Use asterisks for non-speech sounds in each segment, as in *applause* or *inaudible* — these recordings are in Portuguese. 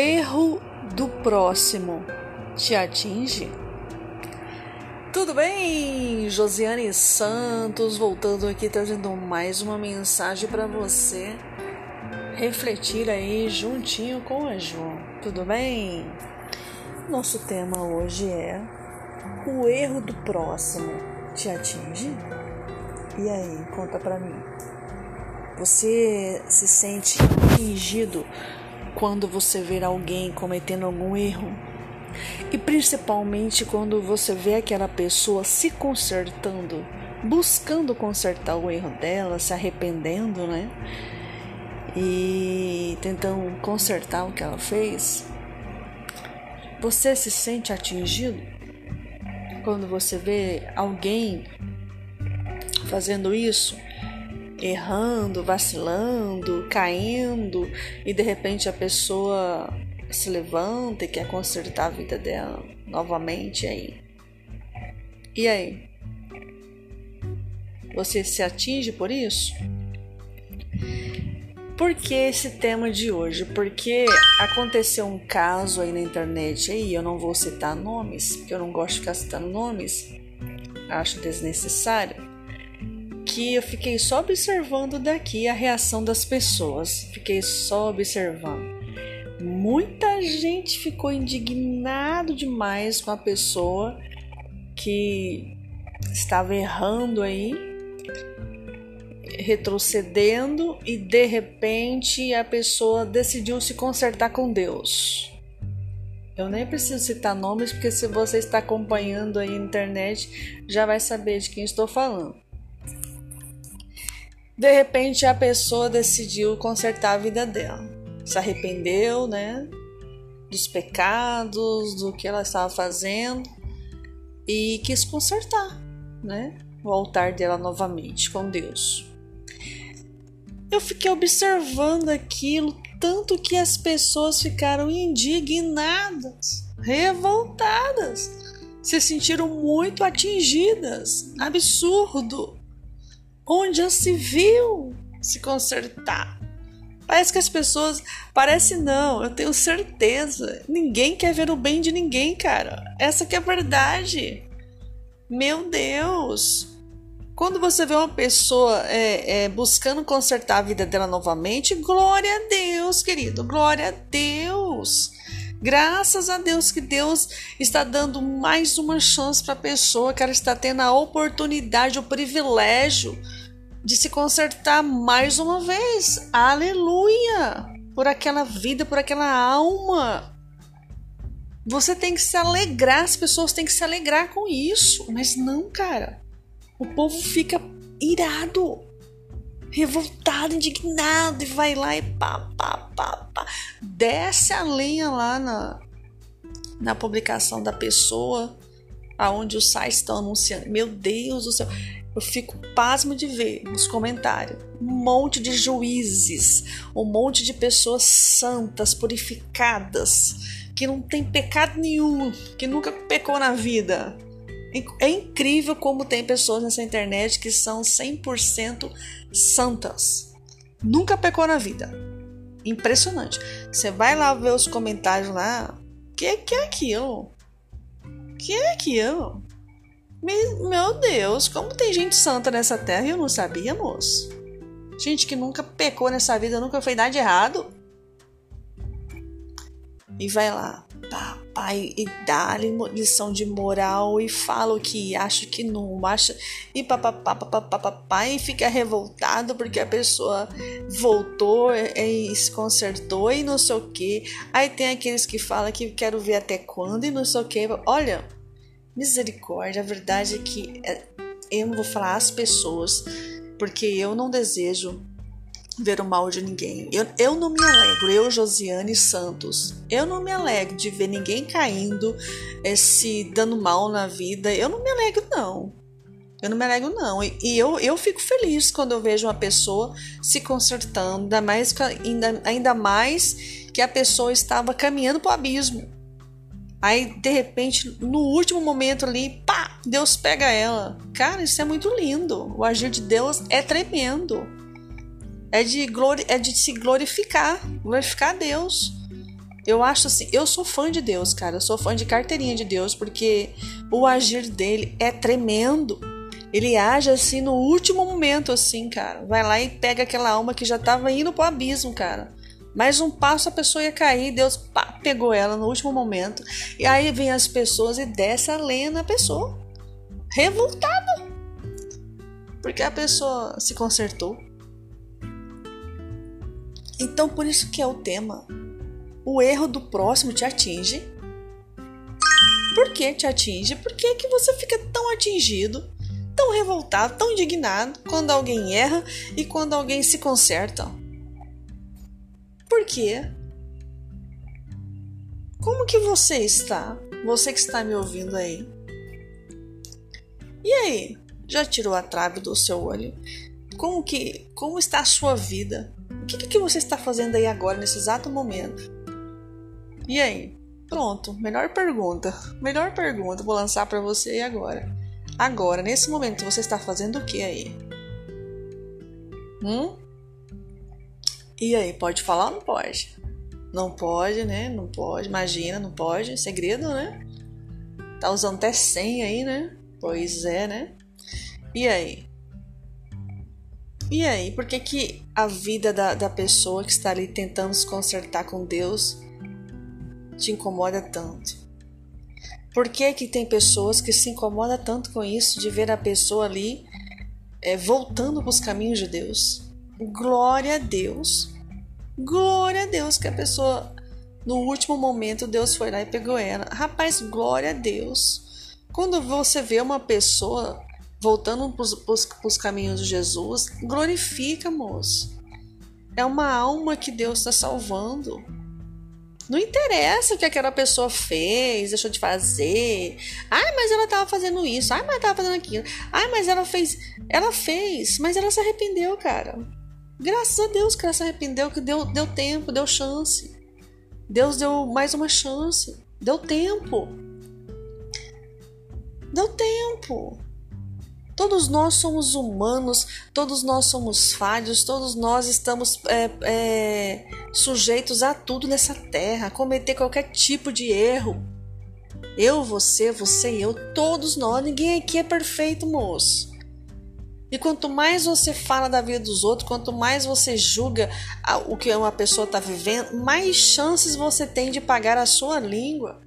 erro do próximo te atinge? Tudo bem? Josiane Santos voltando aqui trazendo mais uma mensagem para você refletir aí juntinho com a Ju. Tudo bem? Nosso tema hoje é o erro do próximo te atinge? E aí, conta pra mim. Você se sente atingido quando você vê alguém cometendo algum erro? E principalmente quando você vê aquela pessoa se consertando, buscando consertar o erro dela, se arrependendo, né? E tentando consertar o que ela fez. Você se sente atingido quando você vê alguém fazendo isso? Errando, vacilando, caindo e de repente a pessoa se levanta e quer consertar a vida dela novamente aí. E aí? Você se atinge por isso? Por que esse tema de hoje? Porque aconteceu um caso aí na internet aí, eu não vou citar nomes, porque eu não gosto de ficar citando nomes, acho desnecessário que eu fiquei só observando daqui a reação das pessoas. Fiquei só observando. Muita gente ficou indignado demais com a pessoa que estava errando aí, retrocedendo e de repente a pessoa decidiu se consertar com Deus. Eu nem preciso citar nomes porque se você está acompanhando aí na internet já vai saber de quem estou falando. De repente a pessoa decidiu consertar a vida dela. Se arrependeu, né? Dos pecados, do que ela estava fazendo e quis consertar, né? O altar dela novamente com Deus. Eu fiquei observando aquilo, tanto que as pessoas ficaram indignadas, revoltadas, se sentiram muito atingidas. Absurdo! Onde já se viu se consertar. Parece que as pessoas. Parece não, eu tenho certeza. Ninguém quer ver o bem de ninguém, cara. Essa que é a verdade. Meu Deus! Quando você vê uma pessoa é, é, buscando consertar a vida dela novamente, glória a Deus, querido, glória a Deus. Graças a Deus que Deus está dando mais uma chance para a pessoa que ela está tendo a oportunidade, o privilégio de se consertar mais uma vez. Aleluia! Por aquela vida, por aquela alma. Você tem que se alegrar, as pessoas têm que se alegrar com isso. Mas não, cara. O povo fica irado, revoltado, indignado e vai lá e pá, pá, pá, pá. Desce a lenha lá na, na publicação da pessoa, aonde os sites estão anunciando. Meu Deus do céu. Eu fico pasmo de ver nos comentários um monte de juízes, um monte de pessoas santas, purificadas, que não tem pecado nenhum, que nunca pecou na vida. É incrível como tem pessoas nessa internet que são 100% santas. Nunca pecou na vida. Impressionante. Você vai lá ver os comentários lá. Que que é aquilo? Que é aquilo? Meu Deus, como tem gente santa nessa terra e eu não sabia, moço. Gente que nunca pecou nessa vida, nunca fez nada de errado. E vai lá, papai, e dá-lhe lição de moral e fala o que acha que não acha. E papapá, papapá, e fica revoltado porque a pessoa voltou e se consertou e não sei o que. Aí tem aqueles que falam que quero ver até quando e não sei o que. Olha, Misericórdia, a verdade é que é, eu não vou falar as pessoas, porque eu não desejo ver o mal de ninguém. Eu, eu não me alegro, eu, Josiane Santos, eu não me alegro de ver ninguém caindo, é, se dando mal na vida. Eu não me alegro, não. Eu não me alegro, não. E, e eu, eu fico feliz quando eu vejo uma pessoa se consertando, ainda mais, ainda, ainda mais que a pessoa estava caminhando para o abismo. Aí, de repente, no último momento ali, pá, Deus pega ela. Cara, isso é muito lindo. O agir de Deus é tremendo. É de, glori é de se glorificar, glorificar Deus. Eu acho assim, eu sou fã de Deus, cara. Eu sou fã de carteirinha de Deus, porque o agir dele é tremendo. Ele age assim no último momento, assim, cara. Vai lá e pega aquela alma que já tava indo pro abismo, cara. Mais um passo a pessoa ia cair, Deus pá, pegou ela no último momento. E aí vem as pessoas e desce a lenha na pessoa. Revoltada. Porque a pessoa se consertou. Então por isso que é o tema. O erro do próximo te atinge. Por que te atinge? Por que, que você fica tão atingido, tão revoltado, tão indignado quando alguém erra e quando alguém se conserta? Por quê? Como que você está? Você que está me ouvindo aí. E aí? Já tirou a trave do seu olho? Como que como está a sua vida? O que, que você está fazendo aí agora nesse exato momento? E aí? Pronto, melhor pergunta. Melhor pergunta vou lançar para você agora. Agora, nesse momento, você está fazendo o que aí? Hum? E aí, pode falar ou não pode? Não pode, né? Não pode, imagina, não pode. Segredo, né? Tá usando até senha aí, né? Pois é, né? E aí? E aí, por que, que a vida da, da pessoa que está ali tentando se consertar com Deus te incomoda tanto? Por que, que tem pessoas que se incomodam tanto com isso de ver a pessoa ali é, voltando para os caminhos de Deus? Glória a Deus. Glória a Deus que a pessoa, no último momento, Deus foi lá e pegou ela. Rapaz, glória a Deus. Quando você vê uma pessoa voltando para os caminhos de Jesus, glorifica, moço. É uma alma que Deus está salvando. Não interessa o que aquela pessoa fez, deixou de fazer. Ai, mas ela estava fazendo isso. Ai, mas estava fazendo aquilo. Ai, mas ela fez. Ela fez, mas ela se arrependeu, cara. Graças a Deus que ela se arrependeu, que deu, deu tempo, deu chance. Deus deu mais uma chance. Deu tempo. Deu tempo. Todos nós somos humanos, todos nós somos falhos, todos nós estamos é, é, sujeitos a tudo nessa terra, a cometer qualquer tipo de erro. Eu, você, você e eu, todos nós, ninguém aqui é perfeito, moço. E quanto mais você fala da vida dos outros, quanto mais você julga o que uma pessoa está vivendo, mais chances você tem de pagar a sua língua.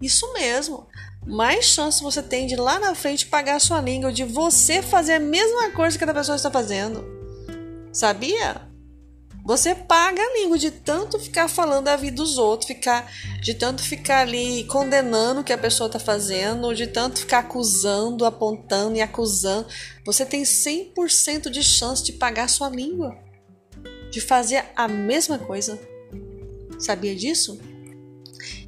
Isso mesmo. Mais chances você tem de lá na frente pagar a sua língua, de você fazer a mesma coisa que a pessoa está fazendo. Sabia? Você paga a língua de tanto ficar falando da vida dos outros, ficar de tanto ficar ali condenando o que a pessoa está fazendo, de tanto ficar acusando, apontando e acusando. Você tem 100% de chance de pagar a sua língua, de fazer a mesma coisa. Sabia disso?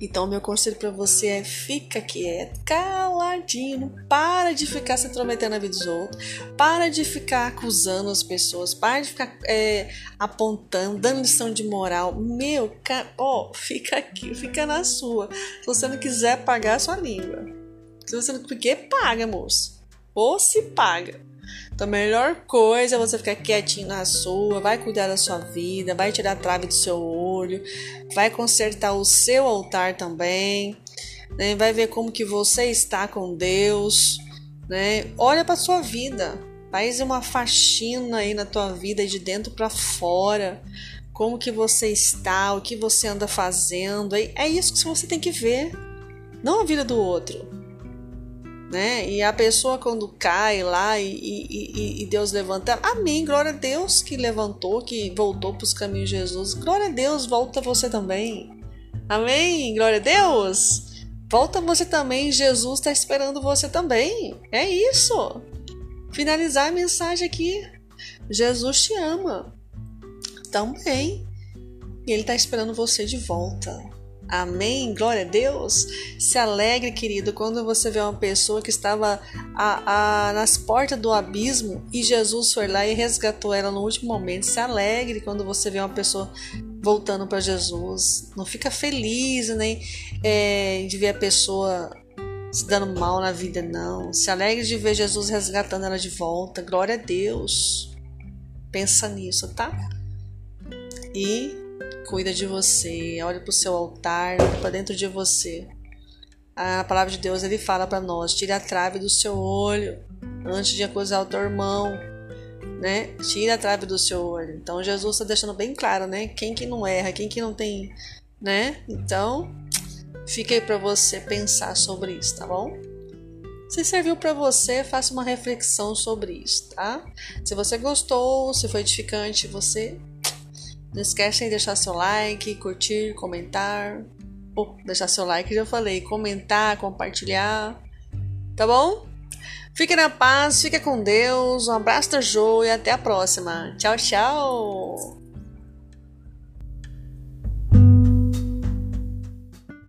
Então, meu conselho para você é: fica quieto, caladinho, para de ficar se intrometendo na vida dos outros, para de ficar acusando as pessoas, para de ficar é, apontando, dando lição de moral. Meu, ó, oh, *laughs* fica aqui, fica na sua. Se você não quiser pagar a sua língua, se você não. Porque paga, moço. Ou se paga. Então, a melhor coisa é você ficar quietinho na sua, vai cuidar da sua vida, vai tirar a trave do seu olho, vai consertar o seu altar também, né? vai ver como que você está com Deus, né? Olha para sua vida, faz uma faxina aí na tua vida de dentro para fora, como que você está, o que você anda fazendo, é isso que você tem que ver, não a vida do outro né? E a pessoa quando cai lá e, e, e, Deus levanta, amém, glória a Deus que levantou, que voltou para os caminhos de Jesus, glória a Deus, volta você também, amém, glória a Deus, volta você também, Jesus está esperando você também, é isso. Finalizar a mensagem aqui, Jesus te ama. Também, e Ele está esperando você de volta. Amém? Glória a Deus. Se alegre, querido, quando você vê uma pessoa que estava a, a, nas portas do abismo e Jesus foi lá e resgatou ela no último momento. Se alegre quando você vê uma pessoa voltando para Jesus. Não fica feliz nem é, de ver a pessoa se dando mal na vida, não. Se alegre de ver Jesus resgatando ela de volta. Glória a Deus. Pensa nisso, tá? E Cuida de você, olha para o seu altar, para dentro de você. A palavra de Deus ele fala para nós: tire a trave do seu olho antes de acusar o teu irmão, né? Tira a trave do seu olho. Então Jesus está deixando bem claro, né? Quem que não erra, quem que não tem, né? Então fica aí para você pensar sobre isso, tá bom? Se serviu para você, faça uma reflexão sobre isso, tá? Se você gostou, se foi edificante, você não esquece de deixar seu like, curtir, comentar. Oh, deixar seu like, já falei, comentar, compartilhar. Tá bom? Fique na paz, fique com Deus. Um abraço da Jo e até a próxima. Tchau, tchau.